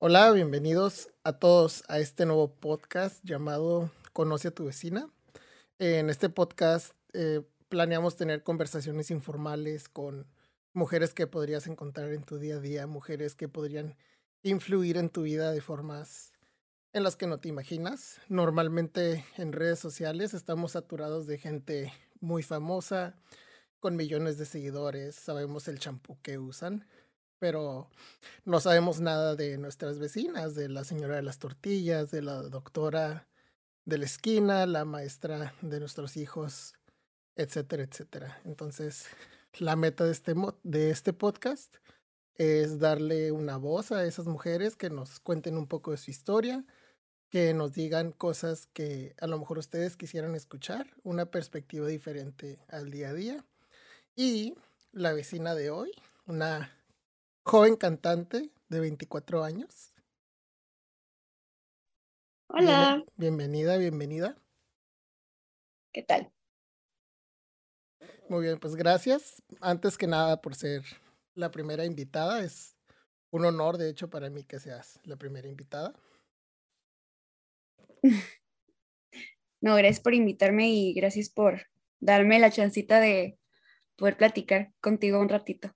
Hola, bienvenidos a todos a este nuevo podcast llamado Conoce a tu vecina. En este podcast eh, planeamos tener conversaciones informales con mujeres que podrías encontrar en tu día a día, mujeres que podrían influir en tu vida de formas en las que no te imaginas. Normalmente en redes sociales estamos saturados de gente muy famosa, con millones de seguidores, sabemos el champú que usan, pero no sabemos nada de nuestras vecinas, de la señora de las tortillas, de la doctora de la esquina, la maestra de nuestros hijos, etcétera, etcétera. Entonces, la meta de este, de este podcast es darle una voz a esas mujeres que nos cuenten un poco de su historia, que nos digan cosas que a lo mejor ustedes quisieran escuchar, una perspectiva diferente al día a día. Y la vecina de hoy, una joven cantante de 24 años. Hola. bienvenida, bienvenida. ¿Qué tal? Muy bien, pues gracias. Antes que nada por ser la primera invitada. Es un honor, de hecho, para mí que seas la primera invitada. No, gracias por invitarme y gracias por darme la chancita de poder platicar contigo un ratito.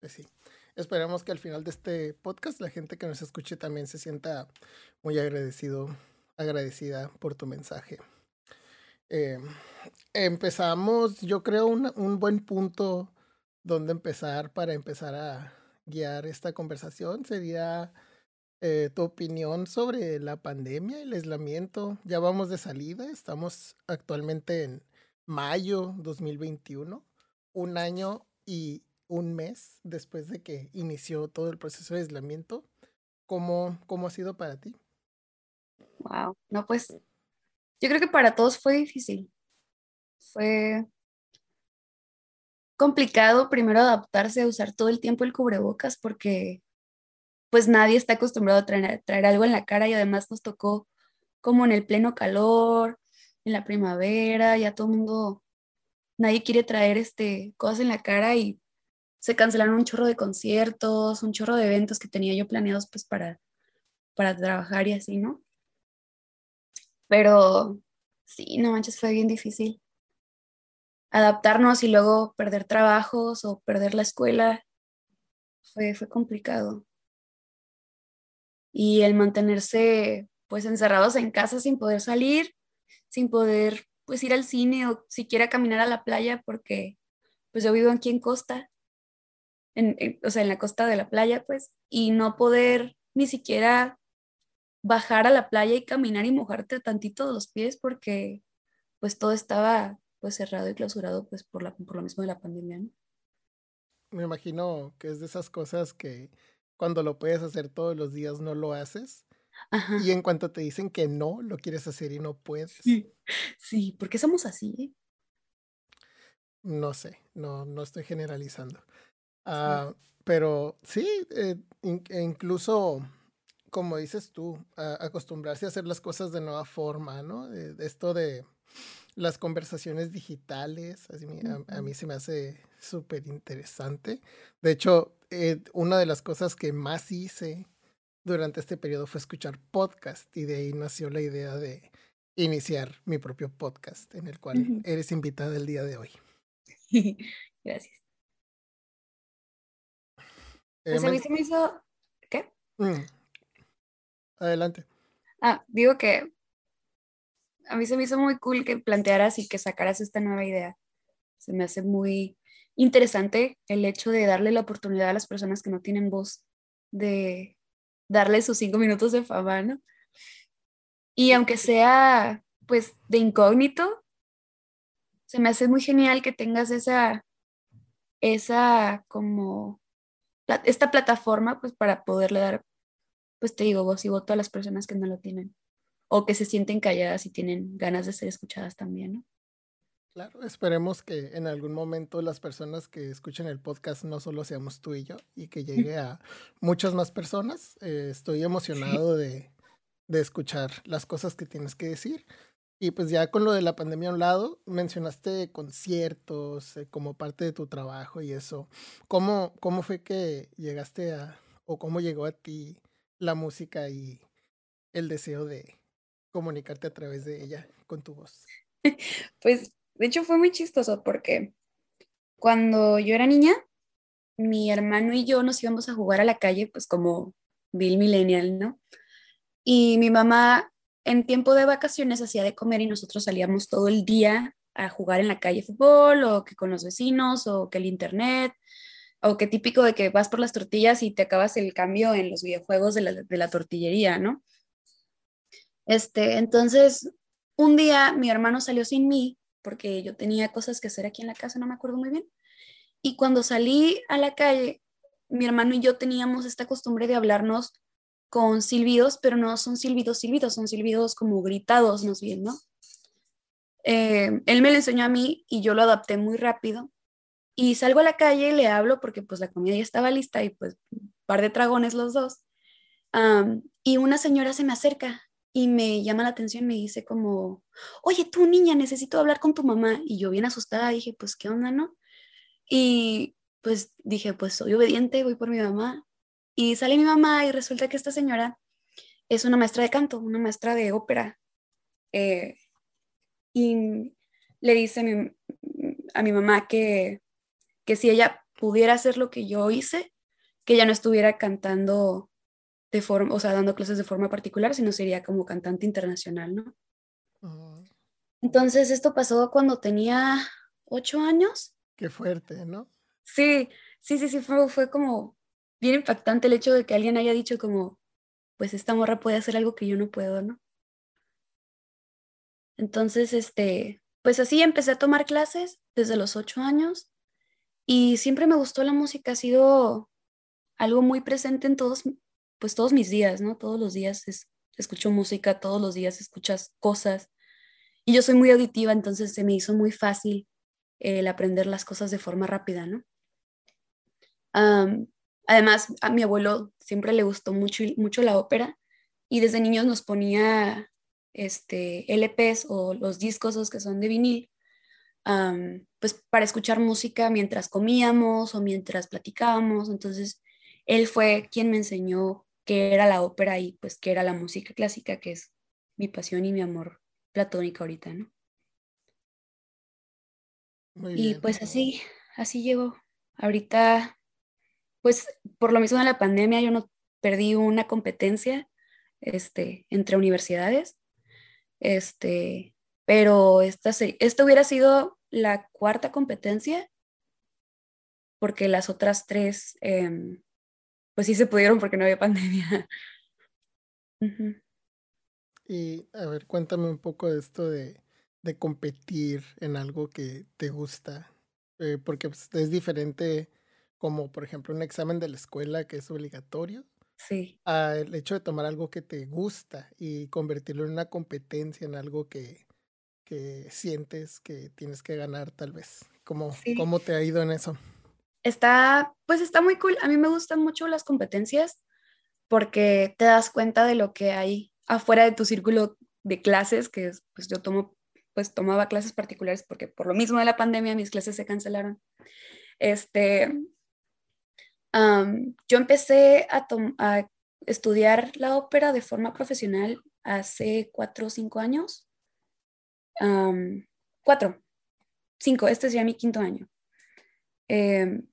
Pues sí. Esperemos que al final de este podcast la gente que nos escuche también se sienta muy agradecido, agradecida por tu mensaje. Eh, empezamos, yo creo, un buen punto donde empezar para empezar a guiar esta conversación sería eh, tu opinión sobre la pandemia, el aislamiento. Ya vamos de salida, estamos actualmente en mayo 2021 un año y un mes después de que inició todo el proceso de aislamiento. ¿Cómo, cómo ha sido para ti? Wow, no, pues yo creo que para todos fue difícil. Fue complicado primero adaptarse a usar todo el tiempo el cubrebocas porque pues nadie está acostumbrado a traer, traer algo en la cara y además nos tocó como en el pleno calor, en la primavera, ya todo el mundo nadie quiere traer este, cosas en la cara y se cancelaron un chorro de conciertos, un chorro de eventos que tenía yo planeados pues para, para trabajar y así, ¿no? Pero sí, no manches, fue bien difícil. Adaptarnos y luego perder trabajos o perder la escuela fue, fue complicado. Y el mantenerse pues encerrados en casa sin poder salir, sin poder pues ir al cine o siquiera caminar a la playa porque pues yo vivo aquí en costa, en, o sea, en la costa de la playa, pues, y no poder ni siquiera bajar a la playa y caminar y mojarte tantito de los pies porque pues todo estaba pues cerrado y clausurado pues por, la, por lo mismo de la pandemia, ¿no? Me imagino que es de esas cosas que cuando lo puedes hacer todos los días no lo haces y en cuanto te dicen que no, lo quieres hacer y no puedes. Sí, ¿por qué somos así? No sé, no, no estoy generalizando. Ah, pero sí, eh, e incluso, como dices tú, acostumbrarse a hacer las cosas de nueva forma, ¿no? esto de las conversaciones digitales, a, a, mí se me hace súper interesante. De hecho, eh, una de las cosas que más hice durante este periodo fue escuchar podcast y de ahí nació la idea de iniciar mi propio podcast en el cual eres invitada el día de hoy. Gracias. Eh, pues a mí se me hizo... ¿Qué? Mm. Adelante. Ah, digo que a mí se me hizo muy cool que plantearas y que sacaras esta nueva idea. Se me hace muy interesante el hecho de darle la oportunidad a las personas que no tienen voz de darle sus cinco minutos de fama, ¿no? Y aunque sea, pues, de incógnito, se me hace muy genial que tengas esa, esa como, esta plataforma, pues, para poderle dar, pues, te digo, voz y voto a las personas que no lo tienen, o que se sienten calladas y tienen ganas de ser escuchadas también, ¿no? Claro, esperemos que en algún momento las personas que escuchen el podcast no solo seamos tú y yo y que llegue a muchas más personas. Eh, estoy emocionado de, de, escuchar las cosas que tienes que decir. Y pues ya con lo de la pandemia a un lado, mencionaste conciertos eh, como parte de tu trabajo y eso. ¿Cómo, ¿Cómo fue que llegaste a, o cómo llegó a ti la música y el deseo de comunicarte a través de ella con tu voz? Pues de hecho fue muy chistoso porque cuando yo era niña, mi hermano y yo nos íbamos a jugar a la calle, pues como Bill Millennial, ¿no? Y mi mamá en tiempo de vacaciones hacía de comer y nosotros salíamos todo el día a jugar en la calle fútbol o que con los vecinos o que el internet o que típico de que vas por las tortillas y te acabas el cambio en los videojuegos de la, de la tortillería, ¿no? Este, entonces, un día mi hermano salió sin mí porque yo tenía cosas que hacer aquí en la casa, no me acuerdo muy bien. Y cuando salí a la calle, mi hermano y yo teníamos esta costumbre de hablarnos con silbidos, pero no son silbidos, silbidos, son silbidos como gritados más bien, ¿no? Eh, él me lo enseñó a mí y yo lo adapté muy rápido. Y salgo a la calle y le hablo porque pues la comida ya estaba lista y pues un par de dragones los dos. y una señora se me acerca y me llama la atención, me dice como, oye, tú niña, necesito hablar con tu mamá. Y yo bien asustada dije, pues, ¿qué onda, no? Y pues dije, pues soy obediente, voy por mi mamá. Y sale mi mamá y resulta que esta señora es una maestra de canto, una maestra de ópera. Eh, y le dice a mi, a mi mamá que, que si ella pudiera hacer lo que yo hice, que ella no estuviera cantando de forma, o sea, dando clases de forma particular, sino sería como cantante internacional, ¿no? Entonces, esto pasó cuando tenía ocho años. Qué fuerte, ¿no? Sí, sí, sí, sí, fue, fue como bien impactante el hecho de que alguien haya dicho como, pues esta morra puede hacer algo que yo no puedo, ¿no? Entonces, este, pues así empecé a tomar clases desde los ocho años y siempre me gustó la música, ha sido algo muy presente en todos, pues todos mis días, ¿no? Todos los días escucho música, todos los días escuchas cosas. Y yo soy muy auditiva, entonces se me hizo muy fácil el aprender las cosas de forma rápida, ¿no? Además, a mi abuelo siempre le gustó mucho, mucho la ópera y desde niños nos ponía este, LPs o los discos que son de vinil, pues para escuchar música mientras comíamos o mientras platicábamos. Entonces, él fue quien me enseñó qué era la ópera y pues qué era la música clásica, que es mi pasión y mi amor platónico ahorita, ¿no? y pues así, así llegó. Ahorita, pues por lo mismo de la pandemia, yo no perdí una competencia este, entre universidades, este, pero esta, esta hubiera sido la cuarta competencia, porque las otras tres em, pues sí se pudieron porque no había pandemia. Y a ver, cuéntame un poco de esto de, de competir en algo que te gusta, eh, porque pues, es diferente como por ejemplo un examen de la escuela que es obligatorio. Sí. el hecho de tomar algo que te gusta y convertirlo en una competencia, en algo que, que sientes que tienes que ganar tal vez. ¿Cómo, ¿Cómo te ha ido en eso? está, pues está muy cool. A mí me gustan mucho las competencias porque te das cuenta de lo que hay afuera de tu círculo de clases, que pues yo tomo, pues tomaba clases particulares porque por lo mismo de la pandemia mis clases se cancelaron. Este, yo empecé a, a, estudiar la ópera de forma profesional hace cuatro o cinco años. cuatro, cinco, este es ya mi quinto año. Em,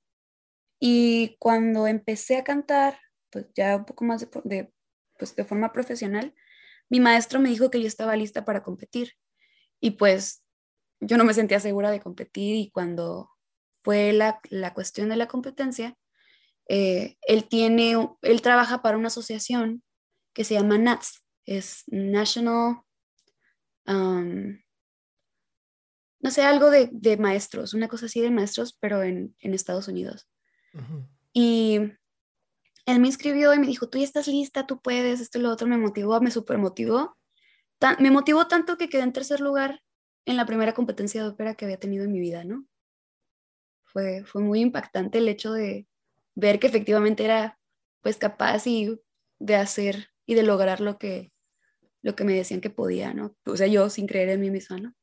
y cuando empecé a cantar, pues ya un poco más de, pues de forma profesional, mi maestro me dijo que yo estaba lista para competir. Y pues yo no me sentía segura de competir y cuando fue la, la cuestión de la competencia, eh, él tiene, él trabaja para una asociación que se llama NATS, es National, um, no sé, algo de, de, maestros, una cosa así de maestros, pero en, en Estados Unidos. Y él me inscribió y me dijo, tú ya estás lista, tú puedes, esto y lo otro, me motivó, me super motivó. me motivó tanto que quedé en tercer lugar en la primera competencia de ópera que había tenido en mi vida, ¿no? Fue, fue muy impactante el hecho de ver que efectivamente era pues capaz y de hacer y de lograr lo que, lo que me decían que podía, ¿no? O sea, yo sin creer en mí misma, ¿no?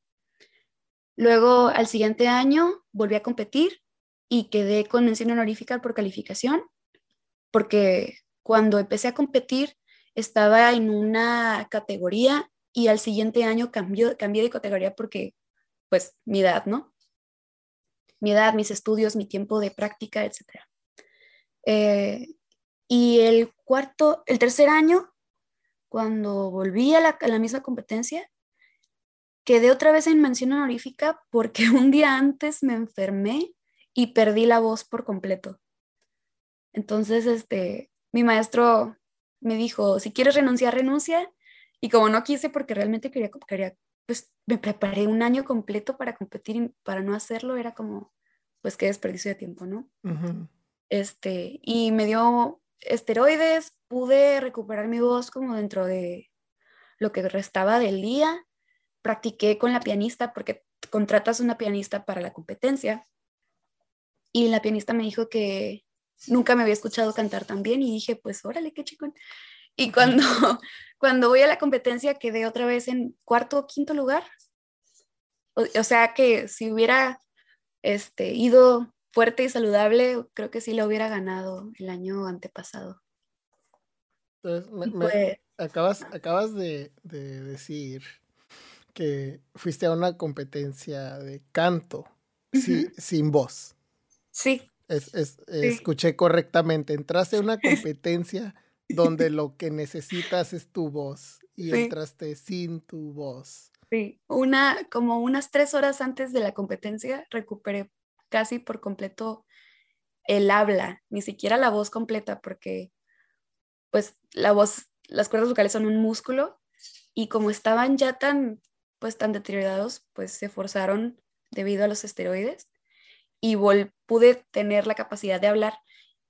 Luego, al siguiente año, volví a competir y quedé con mención honorífica por calificación, porque cuando empecé a competir estaba en una categoría y al siguiente año cambié de categoría porque, pues, mi edad, ¿no? Mi edad, mis estudios, mi tiempo de práctica, etc. Eh, y el cuarto, el tercer año, cuando volví a la, misma competencia, quedé otra vez en mención honorífica porque un día antes me enfermé y perdí la voz por completo. Entonces, este, mi maestro me dijo, si quieres renunciar, renuncia. Y como no quise porque realmente quería, quería pues me preparé un año completo para competir y para no hacerlo era como, pues qué desperdicio de tiempo, ¿no? Este, y me dio esteroides, pude recuperar mi voz como dentro de lo que restaba del día. Practiqué con la pianista porque contratas una pianista para la competencia. Y la pianista me dijo que nunca me había escuchado cantar tan bien y dije, pues órale, qué chico. Y cuando, cuando voy a la competencia quedé otra vez en cuarto o quinto lugar. O, sea que si hubiera este, ido fuerte y saludable, creo que sí lo hubiera ganado el año antepasado. Entonces, acabas, acabas de, decir que fuiste a una competencia de canto sin voz. Sí. Es, Escuché correctamente. Entraste a una competencia donde lo que necesitas es tu voz y entraste sin tu voz. Sí, una, como unas tres horas antes de la competencia recuperé casi por completo el habla, ni siquiera la voz completa, porque pues la voz, las cuerdas vocales son un músculo y como estaban ya tan, pues tan deteriorados, pues se forzaron debido a los esteroides y pude tener la capacidad de hablar.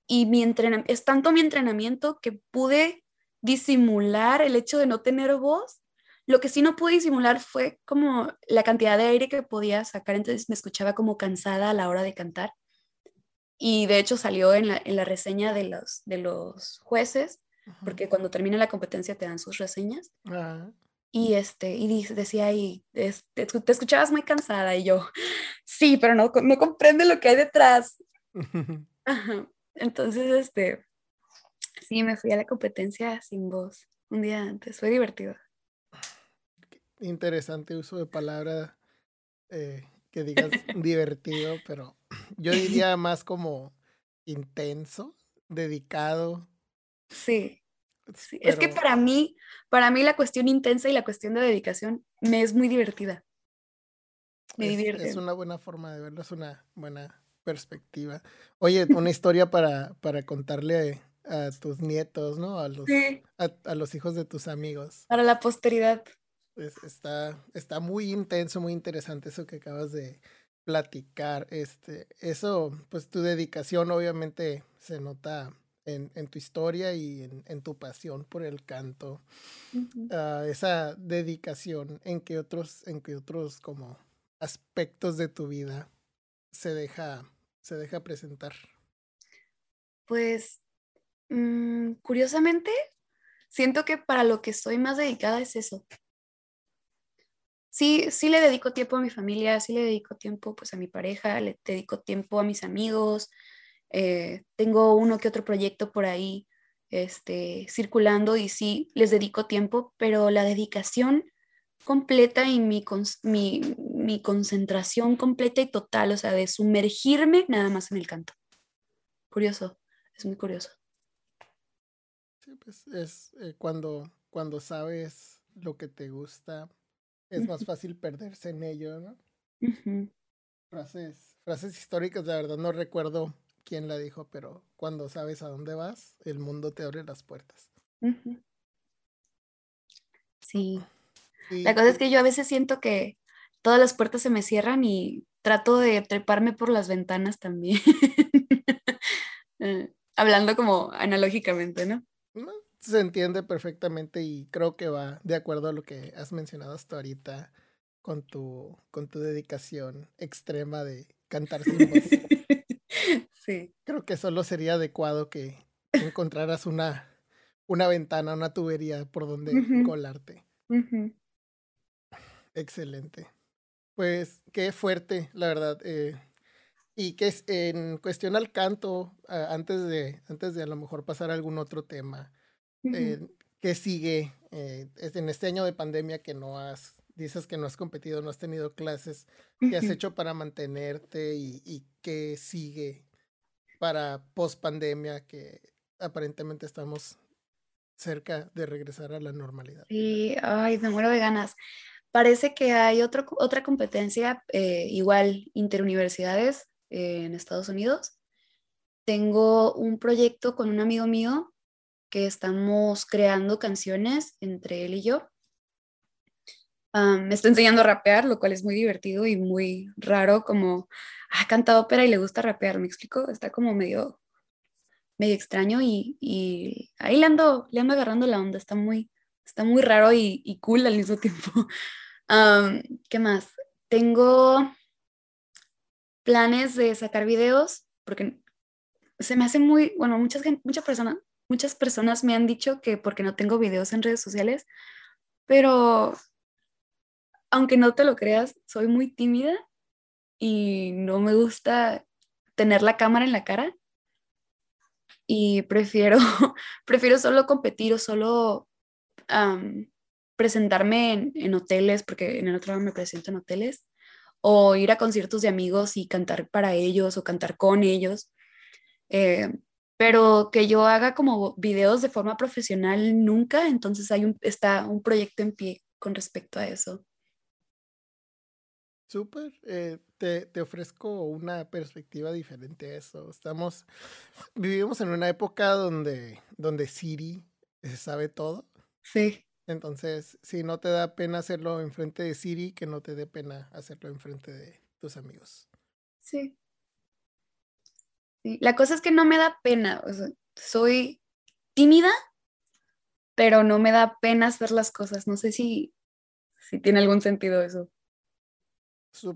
Y mi es tanto mi entrenamiento que pude disimular el hecho de no tener voz. Lo que sí no pude disimular fue como la cantidad de aire que podía sacar, entonces me escuchaba como cansada a la hora de cantar. Y de hecho salió en la, en la reseña de los, de los jueces, porque cuando termina la competencia te dan sus reseñas. Ah. Y, este, y decía ahí, este, te escuchabas muy cansada y yo, sí, pero no, no comprende lo que hay detrás. Entonces, este, sí, me fui a la competencia sin voz un día antes, fue divertido. Interesante uso de palabra eh, que digas divertido, pero yo diría más como intenso, dedicado. Sí. Es que para mí, para mí la cuestión intensa y la cuestión de dedicación me es muy divertida. Me es, divierte. Es una buena forma de verlo, es una buena perspectiva. Oye, una historia para, para contarle a, tus nietos, ¿no? A los, a, los hijos de tus amigos. Para la posteridad. Está, está muy intenso, muy interesante eso que acabas de platicar. Este, eso, pues tu dedicación obviamente se nota en, tu historia y en, tu pasión por el canto, ah, esa dedicación en que otros, en que otros como aspectos de tu vida se deja, se deja presentar. Pues, mm, curiosamente, siento que para lo que estoy más dedicada es eso. Sí, sí le dedico tiempo a mi familia, sí le dedico tiempo pues a mi pareja, le dedico tiempo a mis amigos, eh, tengo uno que otro proyecto por ahí este, circulando y sí les dedico tiempo, pero la dedicación completa y mi, mi, mi, concentración completa y total, o sea, de sumergirme nada más en el canto. Curioso, es muy curioso. Sí, pues es eh, cuando, cuando sabes lo que te gusta, es más fácil perderse en ello, ¿no? Frases, frases históricas, de verdad no recuerdo quién la dijo, pero cuando sabes a dónde vas, el mundo te abre las puertas. Sí. la cosa es que yo a veces siento que todas las puertas se me cierran y trato de treparme por las ventanas también. Eh, hablando como analógicamente, ¿no? Se entiende perfectamente y creo que va de acuerdo a lo que has mencionado hasta ahorita con tu, con tu dedicación extrema de cantar sin voz. Sí. Creo que solo sería adecuado que encontraras una, una ventana, una tubería por donde colarte. Excelente. Pues qué fuerte, la verdad. Eh, Y que es en cuestión al canto, antes, de, antes de a lo mejor pasar a algún otro tema, eh, ¿qué sigue eh, en este año de pandemia que no has, dices que no has competido, no has tenido clases, qué has hecho para mantenerte y, y qué sigue para post pandemia que aparentemente estamos cerca de regresar a la normalidad? Sí, ay, me muero de ganas. Parece que hay otro, otra competencia eh, igual interuniversidades eh, en Estados Unidos. Tengo un proyecto con un amigo mío que estamos creando canciones entre él y yo. me está enseñando a rapear, lo cual es muy divertido y muy raro, como ha cantado ópera y le gusta rapear, ¿me explico? Está como medio, medio extraño y, ahí le ando, le ando agarrando la onda, está muy, está muy raro y, y cool al mismo tiempo. ¿Qué más? Tengo planes de sacar videos porque se me hace muy, bueno, muchas, muchas, personas, muchas personas me han dicho que porque no tengo videos en redes sociales, pero aunque no te lo creas, soy muy tímida y no me gusta tener la cámara en la cara y prefiero, prefiero solo competir o solo presentarme en, hoteles, porque en el otro lado me presento en hoteles, o ir a conciertos de amigos y cantar para ellos o cantar con ellos. Eh, pero que yo haga como videos de forma profesional nunca, entonces hay un, está un proyecto en pie con respecto a eso. Súper, eh, te, te, ofrezco una perspectiva diferente a eso. Estamos, vivimos en una época donde, donde Siri sabe todo. Sí. Entonces, si no te da pena hacerlo enfrente de Siri, que no te dé pena hacerlo enfrente de tus amigos. Sí. Sí. La cosa es que no me da pena. soy tímida, pero no me da pena hacer las cosas. No sé si, si tiene algún sentido eso.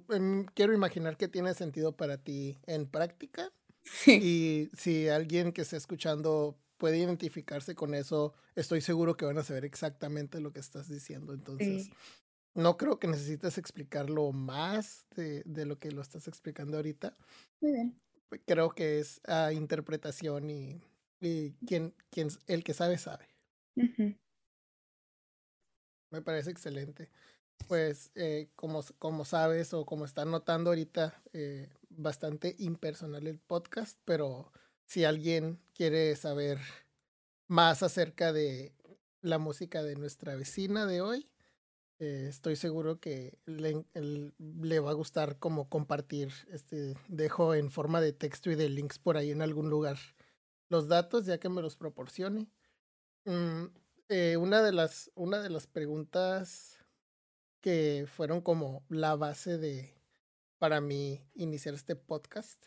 Em, quiero imaginar que tiene sentido para ti en práctica. Sí. Y si alguien que esté escuchando puede identificarse con eso, estoy seguro que van a saber exactamente lo que estás diciendo. Entonces, no creo que necesites explicarlo más de, de, lo que lo estás explicando ahorita. Muy bien. Creo que es a interpretación y, y quien, quien, el que sabe, sabe. Me parece excelente. Pues, eh, como, como sabes o como están notando ahorita, eh, bastante impersonal el podcast, pero si alguien quiere saber más acerca de la música de nuestra vecina de hoy, eh, estoy seguro que le, le, va a gustar como compartir. Este, dejo en forma de texto y de links por ahí en algún lugar los datos, ya que me los proporcione. Mm, eh, una, de las, una de las preguntas que fueron como la base de para mí iniciar este podcast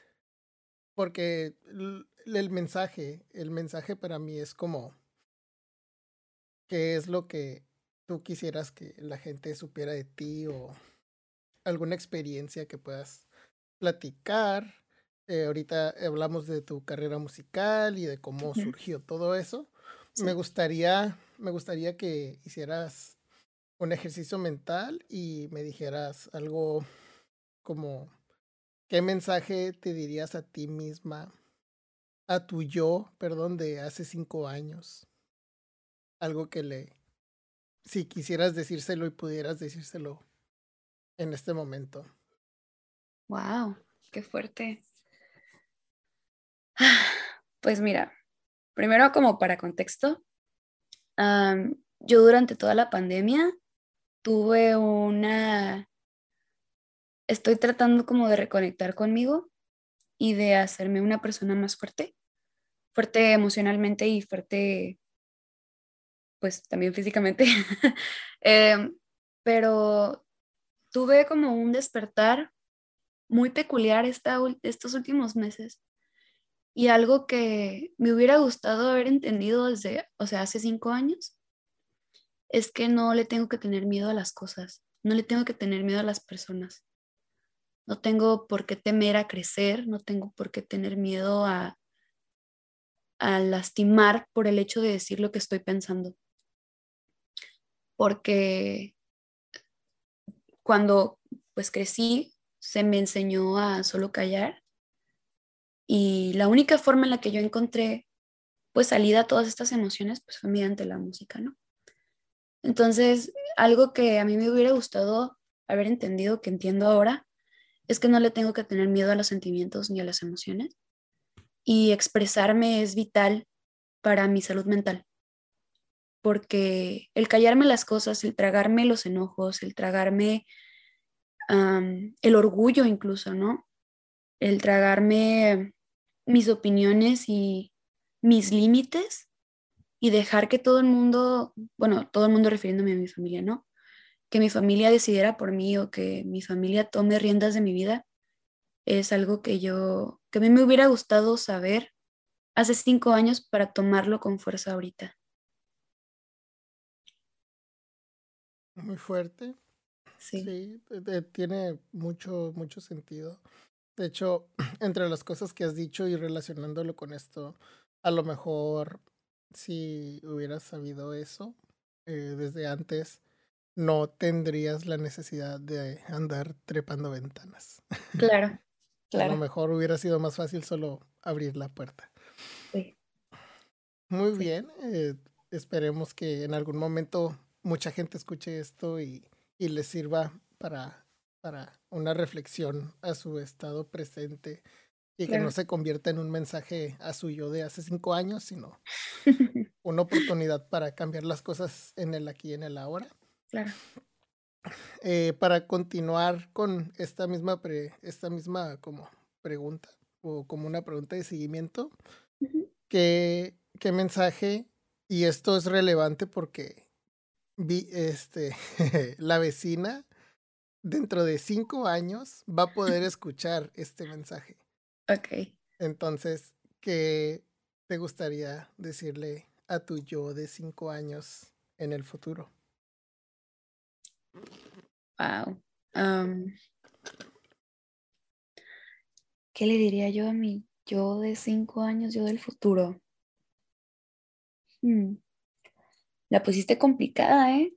porque el mensaje, el mensaje para mí es como, ¿qué es lo que tú quisieras que la gente supiera de ti o alguna experiencia que puedas platicar? Eh, ahorita hablamos de tu carrera musical y de cómo surgió todo eso. Me gustaría, me gustaría que hicieras un ejercicio mental y me dijeras algo como ¿Qué mensaje te dirías a ti misma, a tu yo, perdón, de hace cinco años? Algo que le, si quisieras decírselo y pudieras decírselo en este momento. Wow, qué fuerte. Pues mira, primero como para contexto, yo durante toda la pandemia tuve una estoy tratando como de reconectar conmigo y de hacerme una persona más fuerte, fuerte emocionalmente y fuerte, pues también físicamente. Em, pero tuve como un despertar muy peculiar esta, estos últimos meses y algo que me hubiera gustado haber entendido desde, o sea, hace cinco años, es que no le tengo que tener miedo a las cosas, no le tengo que tener miedo a las personas. No tengo por qué temer a crecer, no tengo por qué tener miedo a, a lastimar por el hecho de decir lo que estoy pensando. Porque cuando pues crecí, se me enseñó a solo callar Y la única forma en la que yo encontré pues salida a todas estas emociones pues fue mediante la música, ¿no? Entonces, algo que a mí me hubiera gustado haber entendido, que entiendo ahora, es que no le tengo que tener miedo a los sentimientos ni a las emociones. Y expresarme es vital para mi salud mental. Porque el callarme las cosas, el tragarme los enojos, el tragarme el orgullo incluso, ¿no? El tragarme mis opiniones y mis límites y dejar que todo el mundo, bueno, todo el mundo refiriéndome a mi familia, ¿no? Que mi familia decidiera por mí o que mi familia tome riendas de mi vida, es algo que yo, que a mí me hubiera gustado saber hace cinco años para tomarlo con fuerza ahorita. Muy fuerte. Sí. tiene mucho, mucho sentido. De hecho, entre las cosas que has dicho y relacionándolo con esto, a lo mejor si hubieras sabido eso eh, desde antes, no tendrías la necesidad de andar trepando ventanas. Claro, claro. A lo mejor hubiera sido más fácil solo abrir la puerta. Sí. Muy bien. Eh, esperemos que en algún momento mucha gente escuche esto y, y les sirva para, para una reflexión a su estado presente y que no se convierta en un mensaje a su yo de hace cinco años, sino una oportunidad para cambiar las cosas en el aquí y en el ahora. Claro. Eh, para continuar con esta misma, pre, esta misma como pregunta o como una pregunta de seguimiento, ¿qué, ¿qué, mensaje, y esto es relevante porque vi este, la vecina dentro de cinco años va a poder escuchar este mensaje. Ok. Entonces, ¿qué te gustaría decirle a tu yo de cinco años en el futuro? Wow. ¿Qué le diría yo a mi yo de cinco años, yo del futuro? Hmm. La pusiste complicada, ¿eh?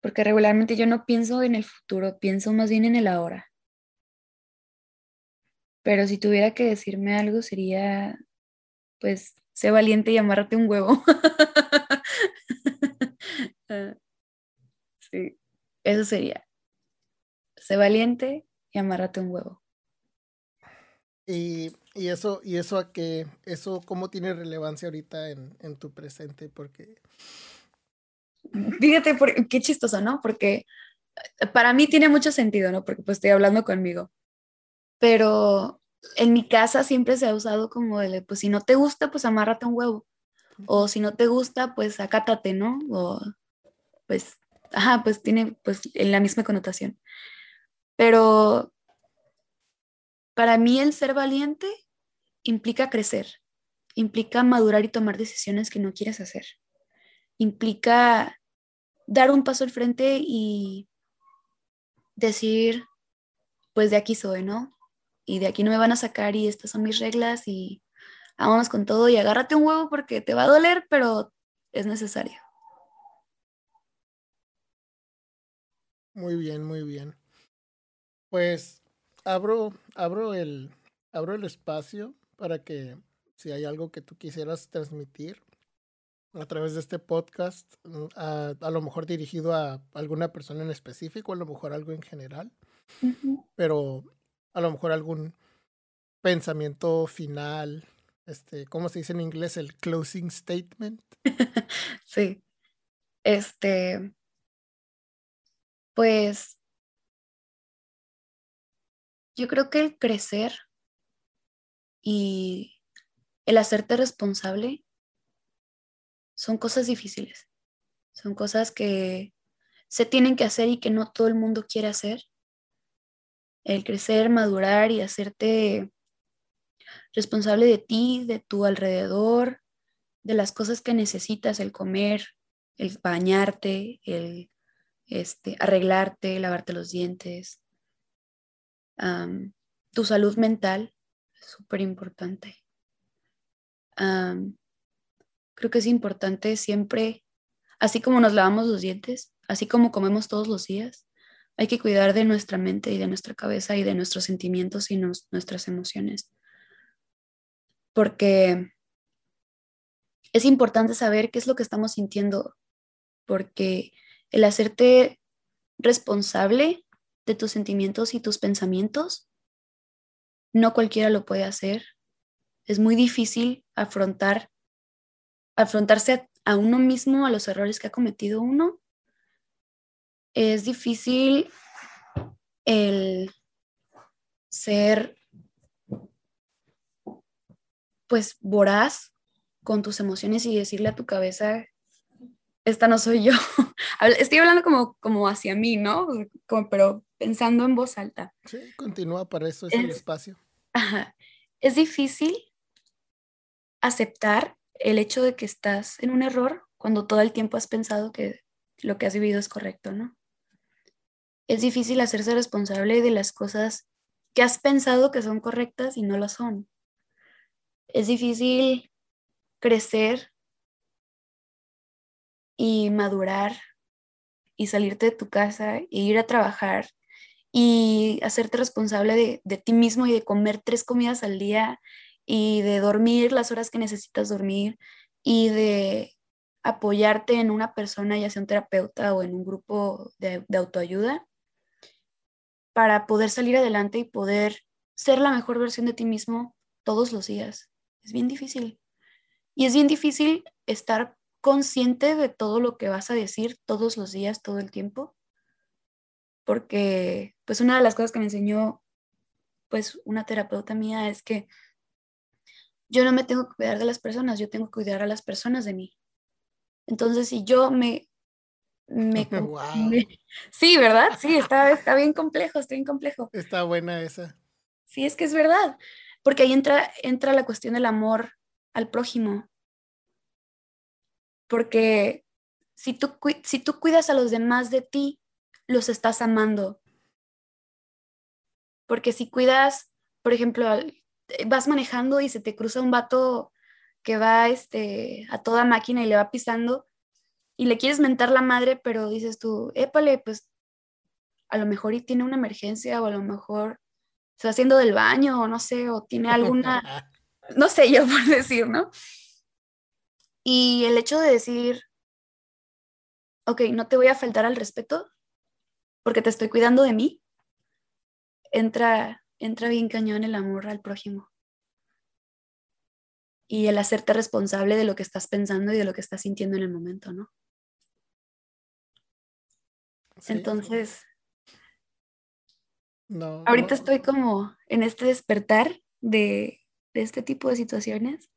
Porque regularmente yo no pienso en el futuro, pienso más bien en el ahora. Pero si tuviera que decirme algo sería, pues, sé valiente y amárrate un huevo. Ah, sí, eso sería. Sé valiente y amárrate un huevo. Y, y, eso, y eso a qué, eso cómo tiene relevancia ahorita en, en tu presente, porque fíjate por, qué chistoso, ¿no? Porque para mí tiene mucho sentido, ¿no? Porque pues estoy hablando conmigo pero en mi casa siempre se ha usado como de, pues si no te gusta, pues amárrate un huevo. O si no te gusta, pues acátate, ¿no? O pues, ajá, pues tiene pues en la misma connotación. Pero para mí el ser valiente implica crecer, implica madurar y tomar decisiones que no quieres hacer. Implica dar un paso al frente y decir, pues de aquí soy, ¿no? y de aquí no me van a sacar y estas son mis reglas y vámonos con todo y agárrate un huevo porque te va a doler, pero es necesario. Muy bien, muy bien. Pues abro, abro el, abro el espacio para que si hay algo que tú quisieras transmitir a través de este podcast, mm, a, a lo mejor dirigido a alguna persona en específico, a lo mejor algo en general, pero a lo mejor algún pensamiento final, este, ¿cómo se dice en inglés? El closing statement. sí. Este, pues, yo creo que el crecer y el hacerte responsable son cosas difíciles. Son cosas que se tienen que hacer y que no todo el mundo quiere hacer el crecer, madurar y hacerte responsable de ti, de tu alrededor, de las cosas que necesitas, el comer, el bañarte, el este, arreglarte, lavarte los dientes. tu salud mental súper importante. creo que es importante siempre, así como nos lavamos los dientes, así como comemos todos los días, hay que cuidar de nuestra mente y de nuestra cabeza y de nuestros sentimientos y nuestras emociones. Porque es importante saber qué es lo que estamos sintiendo, porque el hacerte responsable de tus sentimientos y tus pensamientos, no cualquiera lo puede hacer. Es muy difícil afrontar, afrontarse a, a uno mismo, a los errores que ha cometido uno. Es difícil el ser pues voraz con tus emociones y decirle a tu cabeza, esta no soy yo. Estoy hablando como, como hacia mí, ¿no? pero pensando en voz alta. Sí, continúa, para eso es, el espacio. Es difícil aceptar el hecho de que estás en un error cuando todo el tiempo has pensado que lo que has vivido es correcto, ¿no? Es difícil hacerse responsable de las cosas que has pensado que son correctas y no lo son. Es difícil crecer y madurar y salirte de tu casa e ir a trabajar y hacerte responsable de, de, ti mismo y de comer tres comidas al día y de dormir las horas que necesitas dormir y de apoyarte en una persona, ya sea un terapeuta o en un grupo de, de autoayuda, para poder salir adelante y poder ser la mejor versión de ti mismo todos los días. Es bien difícil. Y es bien difícil estar consciente de todo lo que vas a decir todos los días, todo el tiempo, porque pues una de las cosas que me enseñó pues una terapeuta mía es que yo no me tengo que cuidar de las personas, yo tengo que cuidar a las personas de mí. Entonces, si yo me... me, sí, ¿verdad? Sí, está, está bien complejo, está bien complejo. Está buena esa. Sí, es que es verdad, porque ahí entra, entra la cuestión del amor al prójimo porque si tú, si tú cuidas a los demás de ti, los estás amando. Porque si cuidas, por ejemplo, vas manejando y se te cruza un vato que va este, a toda máquina y le va pisando y le quieres mentar la madre, pero dices tú, épale, pues a lo mejor y tiene una emergencia o a lo mejor se va haciendo del baño o no sé, o tiene alguna, no sé yo por decir, ¿no? Y el hecho de decir, ok, no te voy a faltar al respeto porque te estoy cuidando de mí, entra, entra bien cañón el amor al prójimo. Y el hacerte responsable de lo que estás pensando y de lo que estás sintiendo en el momento, ¿no? Entonces, no, ahorita estoy como en este despertar de, de este tipo de situaciones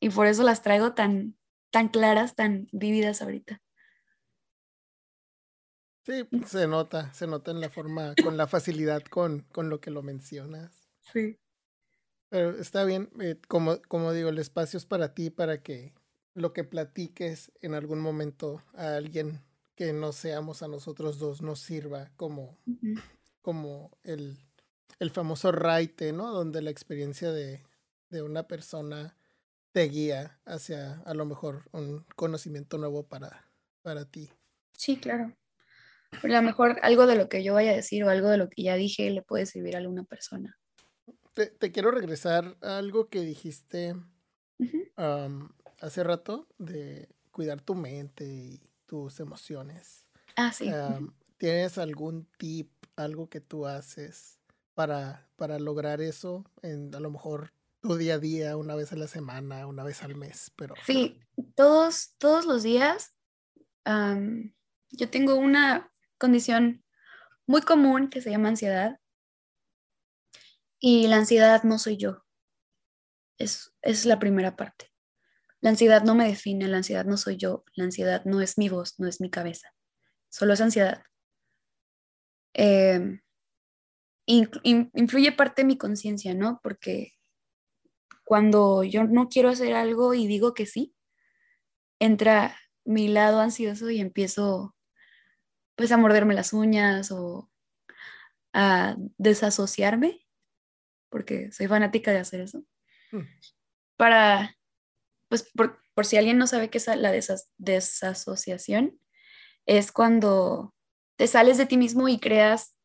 y por eso las traigo tan, tan claras, tan vívidas ahorita. Sí, se nota, se nota en la forma, con la facilidad con, con lo que lo mencionas. Sí. Pero está bien, eh, como, como digo, el espacio es para ti, para que lo que platiques en algún momento a alguien que no seamos a nosotros dos nos sirva como, como el, el famoso raite, ¿no? Donde la experiencia de, de una persona te guía hacia a lo mejor un conocimiento nuevo para, para ti. Sí, claro. A lo mejor algo de lo que yo vaya a decir o algo de lo que ya dije le puede servir a alguna persona. Te, quiero regresar a algo que dijiste hace rato de cuidar tu mente y tus emociones. Ah, sí. ¿Tienes algún tip, algo que tú haces para, para lograr eso? En, a lo mejor tu día a día, una vez a la semana, una vez al mes, pero... Sí, todos, todos los días. yo tengo una condición muy común que se llama ansiedad. Y la ansiedad no soy yo. Es, es la primera parte. La ansiedad no me define, la ansiedad no soy yo, la ansiedad no es mi voz, no es mi cabeza. Solo es ansiedad. Em, influye parte de mi conciencia, ¿no? Porque cuando yo no quiero hacer algo y digo que sí, entra mi lado ansioso y empiezo pues a morderme las uñas o a desasociarme, porque soy fanática de hacer eso. Mm. Para, pues por, si alguien no sabe qué es la desasociación, es cuando te sales de ti mismo y creas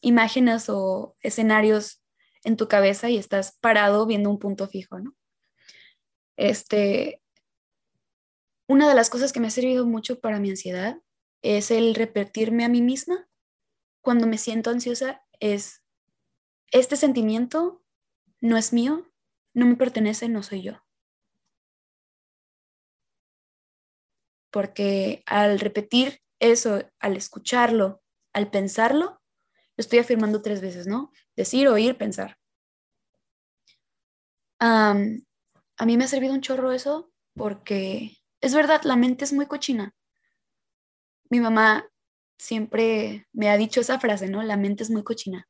imágenes o escenarios en tu cabeza y estás parado viendo un punto fijo, ¿no? Este, una de las cosas que me ha servido mucho para mi ansiedad es el repetirme a mí misma cuando me siento ansiosa es, este sentimiento no es mío, no me pertenece, no soy yo. Porque al repetir eso, al escucharlo, al pensarlo, lo estoy afirmando tres veces, ¿no? Decir, oír, pensar. a mí me ha servido un chorro eso porque es verdad, la mente es muy cochina. Mi mamá siempre me ha dicho esa frase, ¿no? La mente es muy cochina.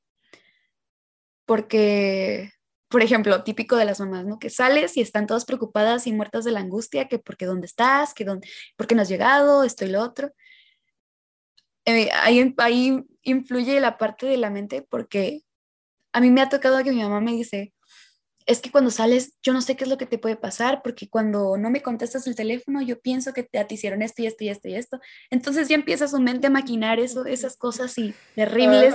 Porque, por ejemplo, típico de las mamás, ¿no? Que sales y están todas preocupadas y muertas de la angustia, que porque dónde estás, que dónde, por qué no has llegado, esto y lo otro. Eh, ahí, ahí influye la parte de la mente porque a mí me ha tocado que mi mamá me dice, es que cuando sales, yo no sé qué es lo que te puede pasar, porque cuando no me contestas el teléfono, yo pienso que te, hicieron esto y esto y esto y esto. Entonces ya empieza su mente a maquinar eso, esas cosas y terribles.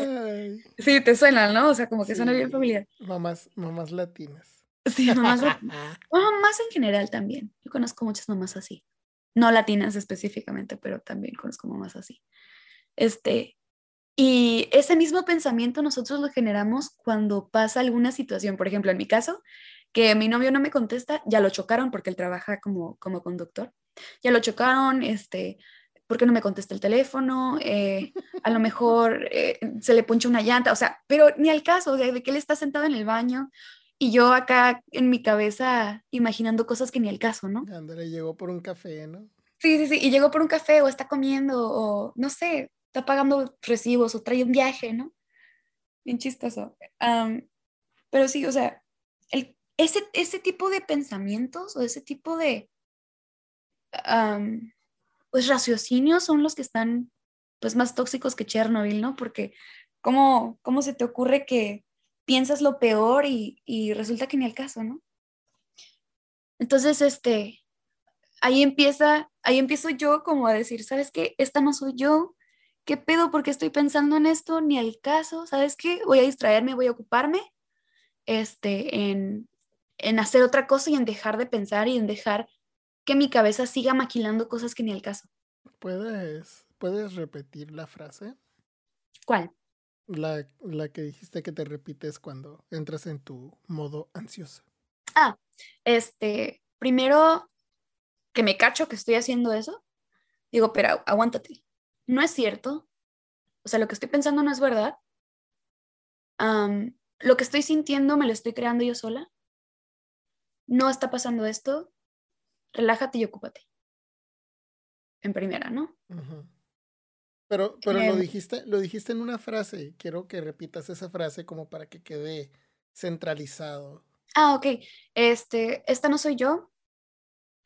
Sí, te suenan, ¿no? O sea, como que suena bien familiar. Mamás, mamás latinas. Sí, mamás, mamás en general también. Yo conozco muchas mamás así. No latinas específicamente, pero también conozco mamás así. Este, y ese mismo pensamiento nosotros lo generamos cuando pasa alguna situación. Por ejemplo, en mi caso, que mi novio no me contesta, ya lo chocaron porque él trabaja como, como conductor. Ya lo chocaron, este, ¿por qué no me contesta el teléfono? Eh, a lo mejor eh, se le puncha una llanta, o sea, pero ni al caso, de que él está sentado en el baño y yo acá en mi cabeza imaginando cosas que ni al caso, ¿no? le llegó por un café, ¿no? Sí, sí, sí, y llegó por un café o está comiendo o no sé, está pagando recibos o trae un viaje, ¿no? Bien chistoso. pero sí, o sea, el, ese, ese tipo de pensamientos o ese tipo de pues raciocinios son los que están pues más tóxicos que Chernobyl, ¿no? Porque ¿cómo, cómo se te ocurre que piensas lo peor y, y resulta que ni el caso, ¿no? Entonces, este, ahí empieza, ahí empiezo yo como a decir, ¿sabes qué? Esta no soy yo, ¿qué pedo? porque estoy pensando en esto? Ni al caso, ¿sabes qué? Voy a distraerme, voy a ocuparme este, en, hacer otra cosa y en dejar de pensar y en dejar que mi cabeza siga maquilando cosas que ni al caso. ¿Puedes, ¿puedes repetir la frase? ¿Cuál? La, la que dijiste que te repites cuando entras en tu modo ansioso. Ah, este, primero que me cacho que estoy haciendo eso, digo, pero aguántate, no es cierto, o sea, lo que estoy pensando no es verdad, lo que estoy sintiendo me lo estoy creando yo sola, no está pasando esto, relájate y ocúpate. En primera, ¿no? Pero, pero lo, dijiste, lo dijiste en una frase. Quiero que repitas esa frase como para que quede centralizado. Ah, ok. Este, esta no soy yo.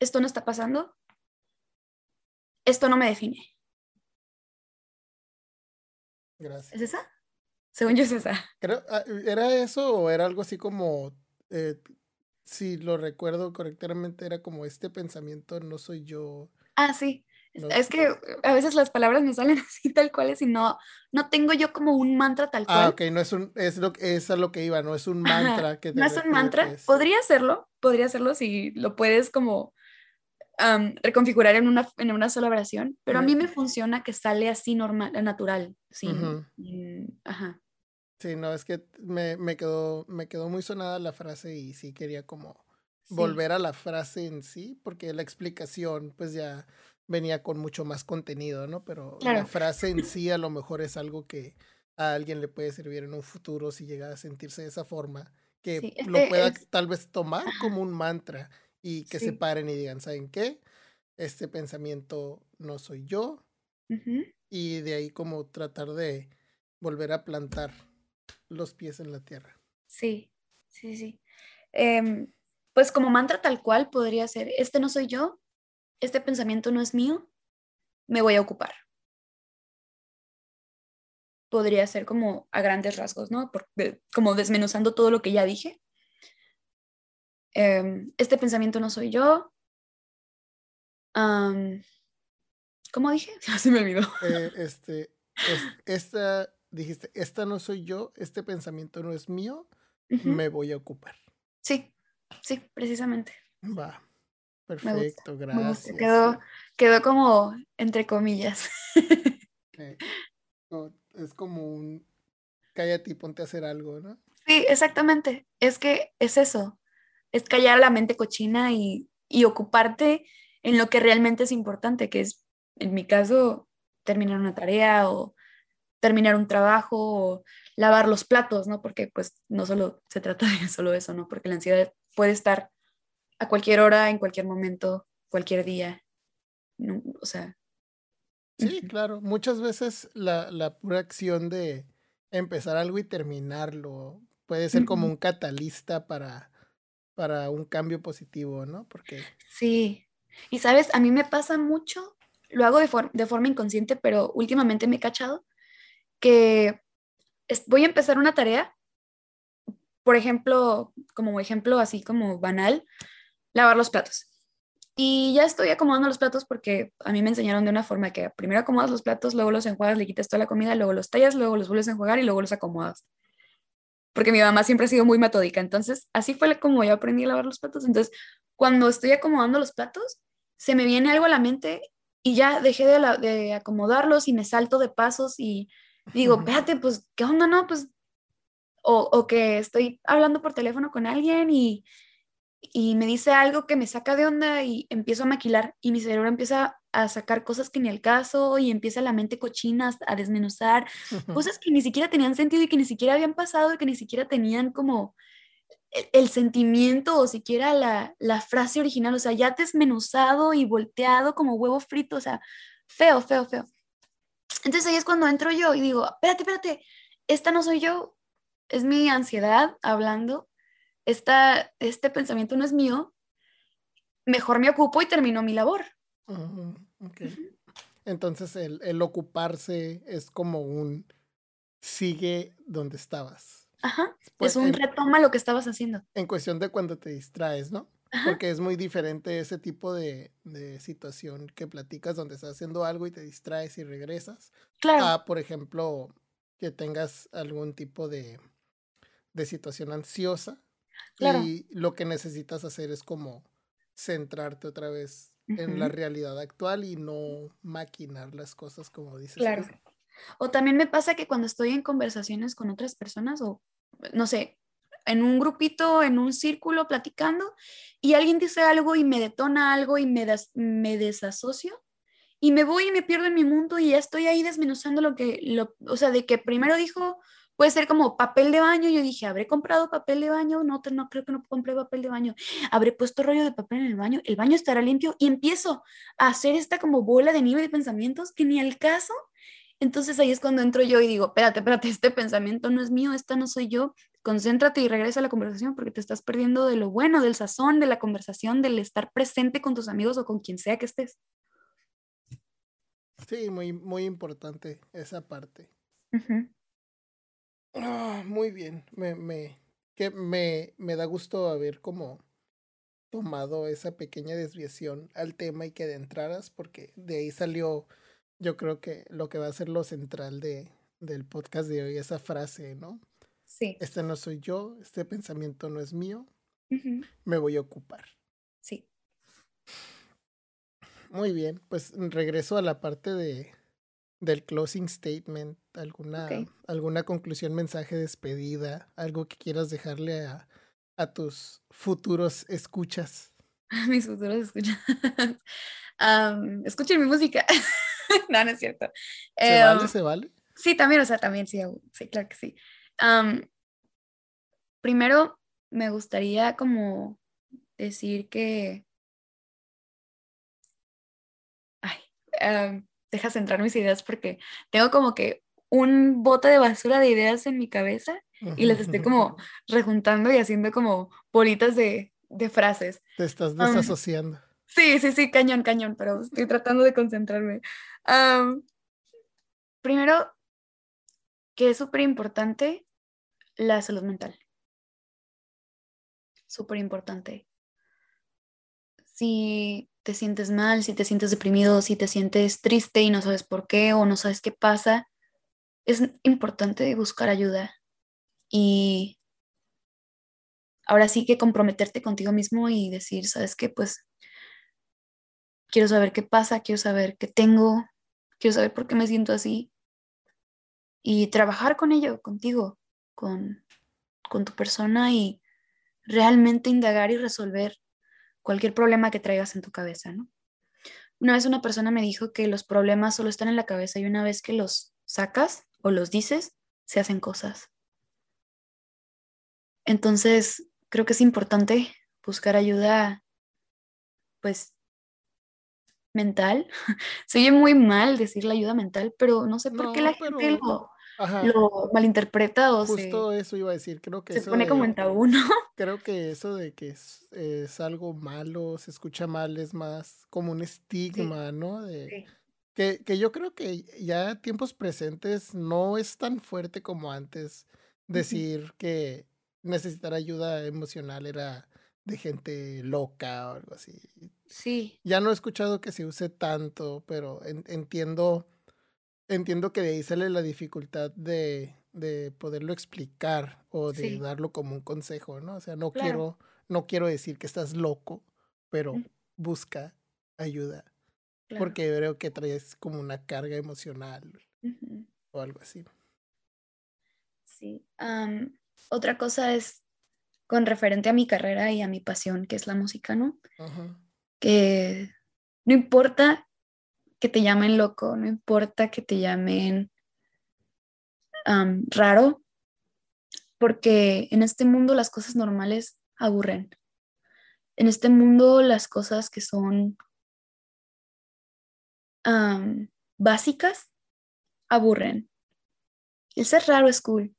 Esto no está pasando. Esto no me define. Gracias. ¿Es esa? Según yo es esa. Ah, ¿Era eso o era algo así como, eh, si lo recuerdo correctamente, era como este pensamiento, no soy yo? Ah, sí. es que a veces las palabras me salen así tal cuales y no, no tengo yo como un mantra tal ah, cual. Ah, ok, no es un, es lo, es a lo que iba, no es un mantra que No es un mantra, podría serlo, podría serlo si lo puedes como reconfigurar en una, en una sola oración, pero a mí me funciona que sale así normal, natural, sin, ajá. Sí, no, es que me, me, quedó, me quedó muy sonada la frase y sí quería como volver a la frase en sí, porque la explicación pues ya venía con mucho más contenido, ¿no? Pero la frase en sí a lo mejor es algo que a alguien le puede servir en un futuro si llega a sentirse de esa forma, que lo pueda tal vez tomar como un mantra y que se paren y digan, ¿saben qué? Este pensamiento no soy yo. Y de ahí como tratar de volver a plantar los pies en la tierra. Sí, sí, sí. Em, pues como mantra tal cual podría ser, este no soy yo, este pensamiento no es mío, me voy a ocupar. Podría ser como a grandes rasgos, ¿no? como desmenuzando todo lo que ya dije. Em, este pensamiento no soy yo. ¿Cómo dije? Se me olvidó. Eh, este, esta, dijiste, esta no soy yo, este pensamiento no es mío, me voy a ocupar. Sí, sí, precisamente. Va. Perfecto, gracias. Quedó, quedó como entre comillas. Es como un cállate y ponte a hacer algo, ¿no? Sí, exactamente. Es que es eso. Es callar la mente cochina y, y ocuparte en lo que realmente es importante, que es, en mi caso, terminar una tarea o terminar un trabajo o lavar los platos, ¿no? Porque pues no solo se trata de solo eso, ¿no? Porque la ansiedad puede estar a cualquier hora, en cualquier momento, cualquier día. o sea. Sí, claro. Muchas veces la, la, pura acción de empezar algo y terminarlo puede ser como un catalista para, para un cambio positivo, ¿no? Porque. Sí. Y sabes, a mí me pasa mucho, lo hago de, forma inconsciente, pero últimamente me he cachado que voy a empezar una tarea, por ejemplo, como ejemplo así como banal, lavar los platos. Y ya estoy acomodando los platos porque a mí me enseñaron de una forma que primero acomodas los platos, luego los enjuagas, le quitas toda la comida, luego los tallas, luego los vuelves a enjuagar y luego los acomodas. Porque mi mamá siempre ha sido muy metódica. Entonces, así fue como yo aprendí a lavar los platos. Entonces, cuando estoy acomodando los platos, se me viene algo a la mente y ya dejé de, de acomodarlos y me salto de pasos y digo, espérate, pues, ¿qué onda, no? Pues, o, o que estoy hablando por teléfono con alguien y y me dice algo que me saca de onda y empiezo a maquilar y mi cerebro empieza a sacar cosas que ni al caso y empieza la mente cochina a desmenuzar cosas que ni siquiera tenían sentido y que ni siquiera habían pasado y que ni siquiera tenían como el, sentimiento o siquiera la, la, frase original, o sea, ya desmenuzado y volteado como huevo frito, o sea, feo, feo, feo. Entonces ahí es cuando entro yo y digo, espérate, espérate, esta no soy yo, es mi ansiedad hablando esta, este pensamiento no es mío, mejor me ocupo y termino mi labor. Entonces el, el, ocuparse es como un sigue donde estabas. Ajá. Pues, es un retoma lo que estabas haciendo. En cuestión de cuando te distraes, ¿no? Porque es muy diferente ese tipo de, de, situación que platicas donde estás haciendo algo y te distraes y regresas. Claro. A, por ejemplo, que tengas algún tipo de, de situación ansiosa y lo que necesitas hacer es como centrarte otra vez en la realidad actual y no maquinar las cosas como dices. Claro. O también me pasa que cuando estoy en conversaciones con otras personas o, no sé, en un grupito, en un círculo platicando y alguien dice algo y me detona algo y me, me desasocio y me voy y me pierdo en mi mundo y ya estoy ahí desmenuzando lo que, lo, o sea, de que primero dijo Puede ser como papel de baño. Yo dije, ¿habré comprado papel de baño? No, no creo que no compré papel de baño. ¿Habré puesto rollo de papel en el baño? ¿El baño estará limpio? Y empiezo a hacer esta como bola de nieve de pensamientos que ni al caso. Entonces ahí es cuando entro yo y digo, espérate, espérate, este pensamiento no es mío, esta no soy yo. Concéntrate y regresa a la conversación porque te estás perdiendo de lo bueno, del sazón, de la conversación, del estar presente con tus amigos o con quien sea que estés. Sí, muy, muy importante esa parte. Ah, muy bien. Me, me, que me, me da gusto haber como tomado esa pequeña desviación al tema y que adentraras, porque de ahí salió, yo creo que lo que va a ser lo central de, del podcast de hoy, esa frase, ¿no? Sí. Este no soy yo, este pensamiento no es mío, me voy a ocupar. Sí. Muy bien, pues regreso a la parte de, del closing statement, alguna, alguna conclusión, mensaje, despedida, algo que quieras dejarle a, a tus futuros escuchas. Mis futuros escuchas. escuchen mi música. no, no es cierto. ¿Se vale? Em, ¿Se vale? Sí, también, o sea, también sí, sí, claro que sí. primero, me gustaría como decir que... Ay, deja centrar mis ideas porque tengo como que un bote de basura de ideas en mi cabeza y las estoy como rejuntando y haciendo como bolitas de, de frases. Te estás desasociando. sí, sí, sí, cañón, cañón, pero estoy tratando de concentrarme. primero, que es súper importante la salud mental. Súper importante. si te sientes mal, si te sientes deprimido, si te sientes triste y no sabes por qué o no sabes qué pasa, es importante buscar ayuda y ahora sí que comprometerte contigo mismo y decir, ¿sabes qué? Pues quiero saber qué pasa, quiero saber qué tengo, quiero saber por qué me siento así y trabajar con ello, contigo, con, con tu persona y realmente indagar y resolver cualquier problema que traigas en tu cabeza, ¿no? Una vez una persona me dijo que los problemas solo están en la cabeza y una vez que los sacas o los dices, se hacen cosas. Entonces, creo que es importante buscar ayuda, pues, mental. Se oye muy mal decir la ayuda mental, pero no sé por qué la gente lo, lo malinterpreta o Justo eso iba a decir, creo que se pone como en tabú, ¿no? Creo que eso de que es, algo malo, se escucha mal, es más como un estigma, ¿no? De, que, que, yo creo que ya tiempos presentes no es tan fuerte como antes decir que necesitar ayuda emocional era de gente loca o algo así. Sí. Ya no he escuchado que se use tanto, pero entiendo entiendo que de ahí sale la dificultad de, de poderlo explicar o de darlo como un consejo, ¿no? O sea, no quiero, no quiero decir que estás loco, pero busca ayuda. Porque creo que traes como una carga emocional o algo así. Sí. otra cosa es con referente a mi carrera y a mi pasión, que es la música, ¿no? Que no importa que te llamen loco, no importa que te llamen raro, porque en este mundo las cosas normales aburren. En este mundo las cosas que son básicas aburren. El ser raro es cool.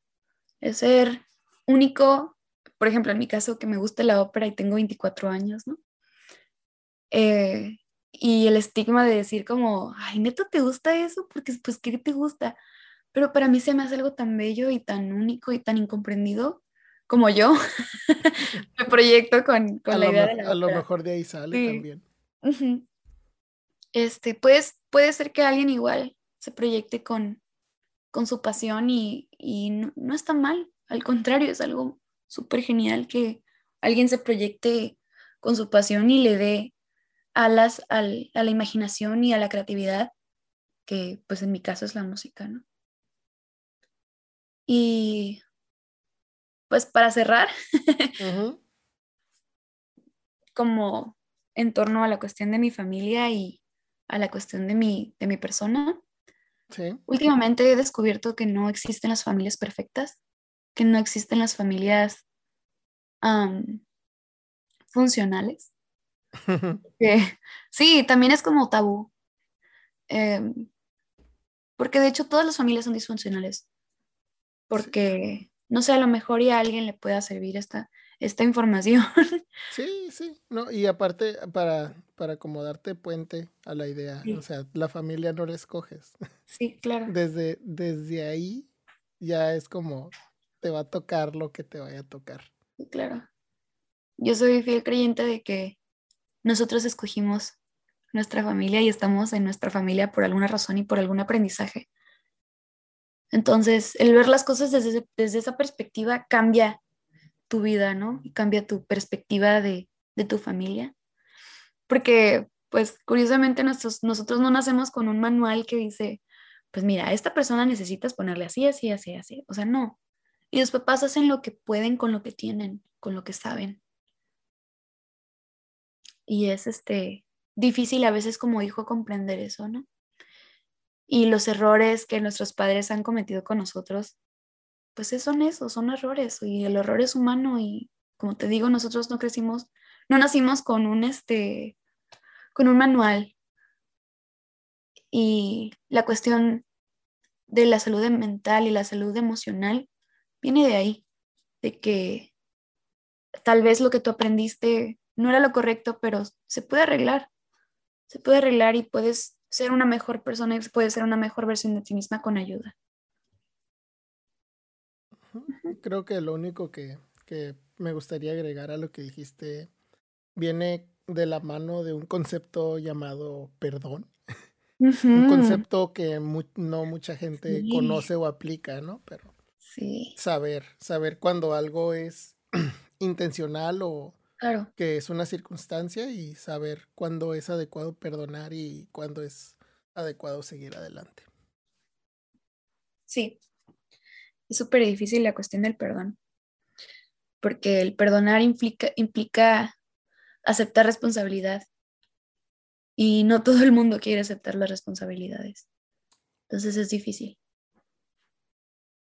El ser único, por ejemplo, en mi caso que me gusta la ópera y tengo 24 años, ¿no? Eh, y el estigma de decir como, ay, neto, ¿te gusta eso? Porque pues, ¿qué te gusta? Pero para mí se me hace algo tan bello y tan único y tan incomprendido como yo. me proyecto con, con la idea de la A lo mejor de ahí sale también. Este, pues, puede ser que alguien igual se proyecte con, con su pasión y, y no, no está mal. Al contrario, es algo súper genial que alguien se proyecte con su pasión y le dé alas al, a la imaginación y a la creatividad, que pues en mi caso es la música, ¿no? Y pues para cerrar, como en torno a la cuestión de mi familia y a la cuestión de mi, de mi persona, últimamente he descubierto que no existen las familias perfectas, que no existen las familias funcionales sí, también es como tabú. Em, porque de hecho todas las familias son disfuncionales. Porque, no sé, a lo mejor ya a alguien le pueda servir esta, esta información. Sí, sí, no, y aparte para, para como darte puente a la idea, o sea, la familia no la escoges. Sí, claro. Desde, desde ahí ya es como te va a tocar lo que te vaya a tocar. Sí, claro. Yo soy fiel creyente de que nosotros escogimos nuestra familia y estamos en nuestra familia por alguna razón y por algún aprendizaje. Entonces, el ver las cosas desde, esa perspectiva cambia tu vida, ¿no? Cambia tu perspectiva de, tu familia. Porque, pues, curiosamente, nosotros no nacemos con un manual que dice, pues mira, a esta persona necesitas ponerle así, así, así, así. O sea, no. Y los papás hacen lo que pueden con lo que tienen, con lo que saben y es este difícil a veces como hijo comprender eso, ¿no? Y los errores que nuestros padres han cometido con nosotros, pues son esos, son errores y el error es humano y como te digo, nosotros no crecimos, no nacimos con un este con un manual. Y la cuestión de la salud mental y la salud emocional viene de ahí, de que tal vez lo que tú aprendiste no era lo correcto, pero se puede arreglar. Se puede arreglar y puedes ser una mejor persona y puedes ser una mejor versión de ti misma con ayuda. Creo que lo único que, que me gustaría agregar a lo que dijiste viene de la mano de un concepto llamado perdón. Un concepto que no mucha gente conoce o aplica, ¿no? Pero sí. saber, saber cuando algo es intencional o claro. que es una circunstancia y saber cuándo es adecuado perdonar y cuándo es adecuado seguir adelante. Sí, es súper difícil la cuestión del perdón, porque el perdonar implica, implica aceptar responsabilidad y no todo el mundo quiere aceptar las responsabilidades. Entonces es difícil.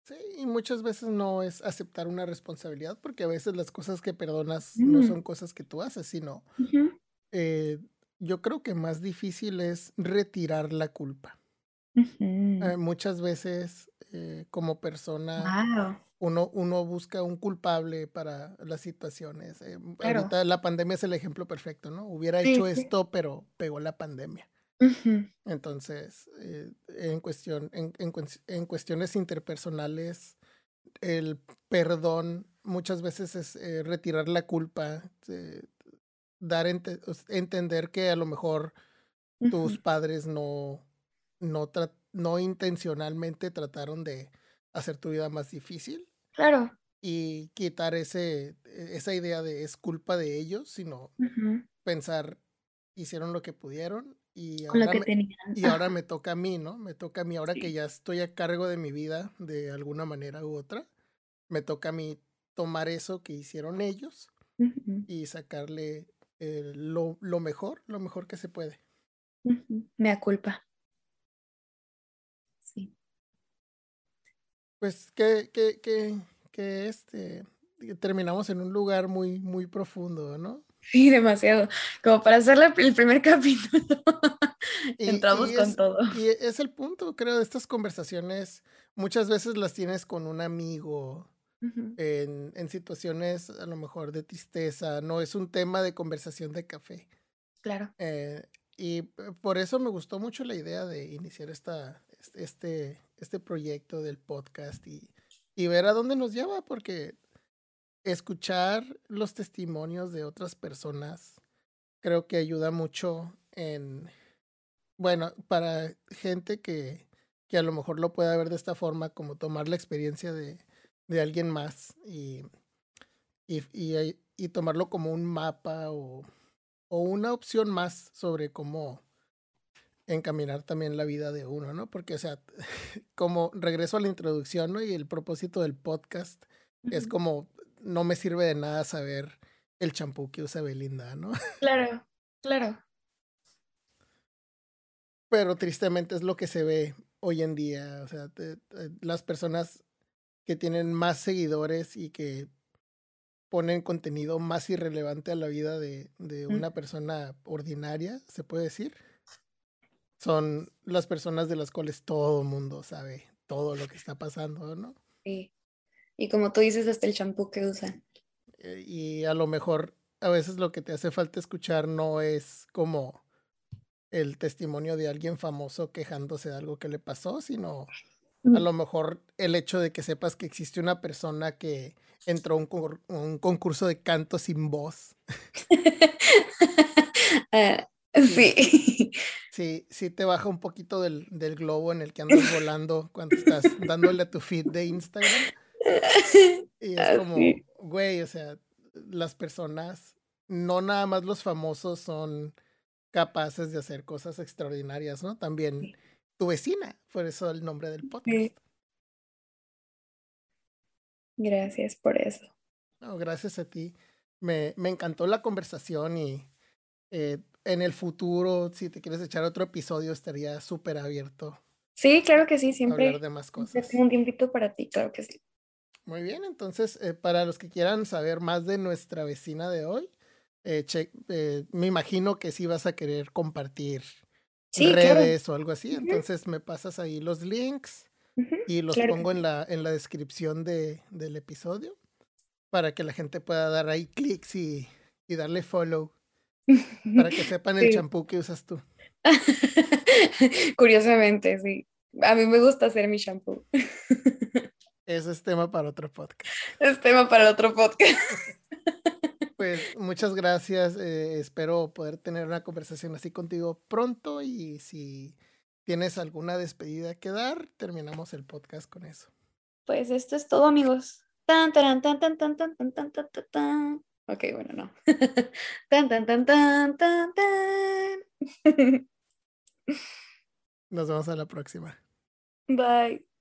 Sí, y muchas veces no es aceptar una responsabilidad, porque a veces las cosas que perdonas no son cosas que tú haces, sino eh, yo creo que más difícil es retirar la culpa. Eh, muchas veces eh, como persona uno, uno busca un culpable para las situaciones. Eh, ahorita la pandemia es el ejemplo perfecto, ¿no? Hubiera hecho esto, pero pegó la pandemia. Entonces, en, cuestión, en, en, cuestiones interpersonales, el perdón muchas veces es retirar la culpa, dar entender que a lo mejor tus padres no, no, no intencionalmente trataron de hacer tu vida más difícil. Claro. Y quitar ese, e, esa idea de es culpa de ellos, sino pensar, hicieron lo que pudieron y ahora, me, y ahora me toca a mí, ¿no? Me toca a mí, ahora que ya estoy a cargo de mi vida de alguna manera u otra, me toca a mí tomar eso que hicieron ellos y sacarle eh, lo, lo, mejor, lo mejor que se puede. Me da culpa. Pues que, que, que, que este, terminamos en un lugar muy, muy profundo, ¿no? Sí, demasiado. Como para hacer el primer capítulo. Entramos con todo. Y es el punto, creo, de estas conversaciones. Muchas veces las tienes con un amigo en, en, situaciones a lo mejor de tristeza. No es un tema de conversación de café. Claro. Eh, y por eso me gustó mucho la idea de iniciar esta, este, este proyecto del podcast y, y ver a dónde nos lleva, porque escuchar los testimonios de otras personas creo que ayuda mucho en, bueno, para gente que, que a lo mejor lo pueda ver de esta forma, como tomar la experiencia de, de alguien más y, y, y, y, tomarlo como un mapa o, o una opción más sobre cómo encaminar también la vida de uno, ¿no? Porque, o sea, como regreso a la introducción, ¿no? Y el propósito del podcast es como, no me sirve de nada saber el champú que usa Belinda, ¿no? Claro, claro. Pero tristemente es lo que se ve hoy en día, o sea, las personas que tienen más seguidores y que ponen contenido más irrelevante a la vida de, de una persona ordinaria, se puede decir son las personas de las cuales todo el mundo sabe todo lo que está pasando, ¿no? Sí. Y como tú dices, hasta el champú que usan. Eh, y a lo mejor a veces lo que te hace falta escuchar no es como el testimonio de alguien famoso quejándose de algo que le pasó, sino a lo mejor el hecho de que sepas que existe una persona que entró a un, un concurso de canto sin voz. Ah, Sí. Sí, sí te baja un poquito del, del globo en el que andas volando cuando estás dándole a tu feed de Instagram. Y es como, güey, o sea, las personas, no nada más los famosos son capaces de hacer cosas extraordinarias, ¿no? También tu vecina, por eso el nombre del podcast. Gracias por eso. No, gracias a ti. Me, me encantó la conversación y eh, en el futuro, si te quieres echar otro episodio, estaría súper abierto. Sí, claro que sí, siempre. Hablar de más cosas. Tengo un tiempito para ti, claro que sí. Muy bien, entonces, eh, para los que quieran saber más de nuestra vecina de hoy, eh, eh, me imagino que sí vas a querer compartir redes o algo así. Entonces, me pasas ahí los links y los pongo en la, en la descripción de, del episodio para que la gente pueda dar ahí clics y, y darle follow. Para que sepan el champú que usas tú. Curiosamente, sí. A mí me gusta hacer mi champú. Ese es tema para otro podcast. Es tema para otro podcast. Pues muchas gracias. eh, espero poder tener una conversación así contigo pronto y si tienes alguna despedida que dar, terminamos el podcast con eso. Pues esto es todo, amigos. Tan, taran, tan, tan, tan, tan, tan, tan, tan, tan, tan. Ok, bueno, no. tan, tan, tan, tan, tan, tan. Nos vemos a la próxima. Bye.